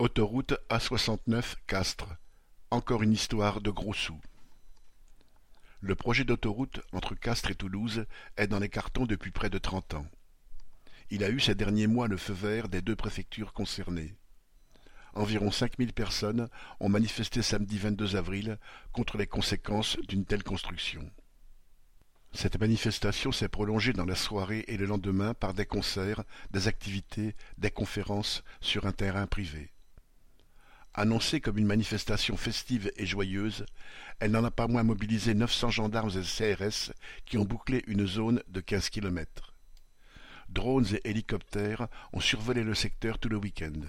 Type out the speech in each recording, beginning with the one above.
Autoroute A soixante-neuf Castres, encore une histoire de gros sous. Le projet d'autoroute entre Castres et Toulouse est dans les cartons depuis près de trente ans. Il a eu ces derniers mois le feu vert des deux préfectures concernées. Environ cinq mille personnes ont manifesté samedi 22 avril contre les conséquences d'une telle construction. Cette manifestation s'est prolongée dans la soirée et le lendemain par des concerts, des activités, des conférences sur un terrain privé. Annoncée comme une manifestation festive et joyeuse, elle n'en a pas moins mobilisé 900 gendarmes et CRS qui ont bouclé une zone de 15 kilomètres. Drones et hélicoptères ont survolé le secteur tout le week-end.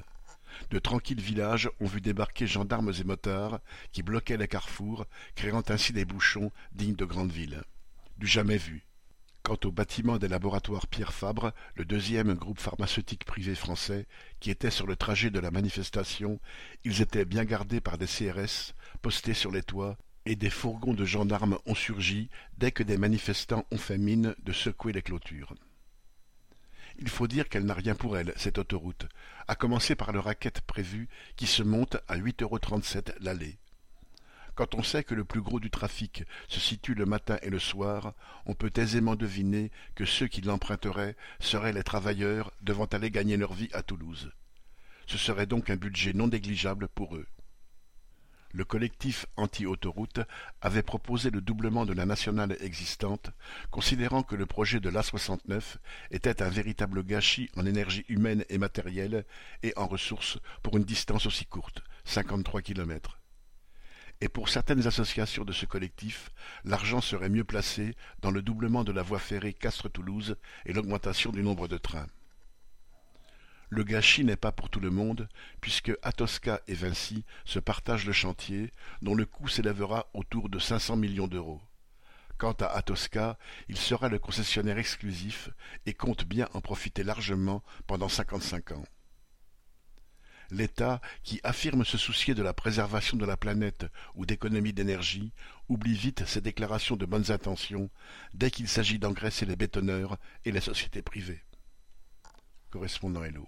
De tranquilles villages ont vu débarquer gendarmes et motards qui bloquaient les carrefours, créant ainsi des bouchons dignes de grandes villes. Du jamais vu. Quant au bâtiment des laboratoires Pierre Fabre, le deuxième groupe pharmaceutique privé français, qui était sur le trajet de la manifestation, ils étaient bien gardés par des CRS, postés sur les toits, et des fourgons de gendarmes ont surgi dès que des manifestants ont fait mine de secouer les clôtures. Il faut dire qu'elle n'a rien pour elle, cette autoroute, à commencer par le racket prévu qui se monte à huit euros trente-sept l'allée. Quand on sait que le plus gros du trafic se situe le matin et le soir, on peut aisément deviner que ceux qui l'emprunteraient seraient les travailleurs devant aller gagner leur vie à Toulouse. Ce serait donc un budget non négligeable pour eux. Le collectif anti-autoroute avait proposé le doublement de la nationale existante, considérant que le projet de l'A69 était un véritable gâchis en énergie humaine et matérielle et en ressources pour une distance aussi courte, cinquante-trois kilomètres et pour certaines associations de ce collectif, l'argent serait mieux placé dans le doublement de la voie ferrée Castres-Toulouse et l'augmentation du nombre de trains. Le gâchis n'est pas pour tout le monde, puisque Atosca et Vinci se partagent le chantier, dont le coût s'élèvera autour de 500 millions d'euros. Quant à Atosca, il sera le concessionnaire exclusif et compte bien en profiter largement pendant cinquante-cinq ans l'État, qui affirme se soucier de la préservation de la planète ou d'économie d'énergie, oublie vite ses déclarations de bonnes intentions dès qu'il s'agit d'engraisser les bétonneurs et les sociétés privées. Correspondant Hello.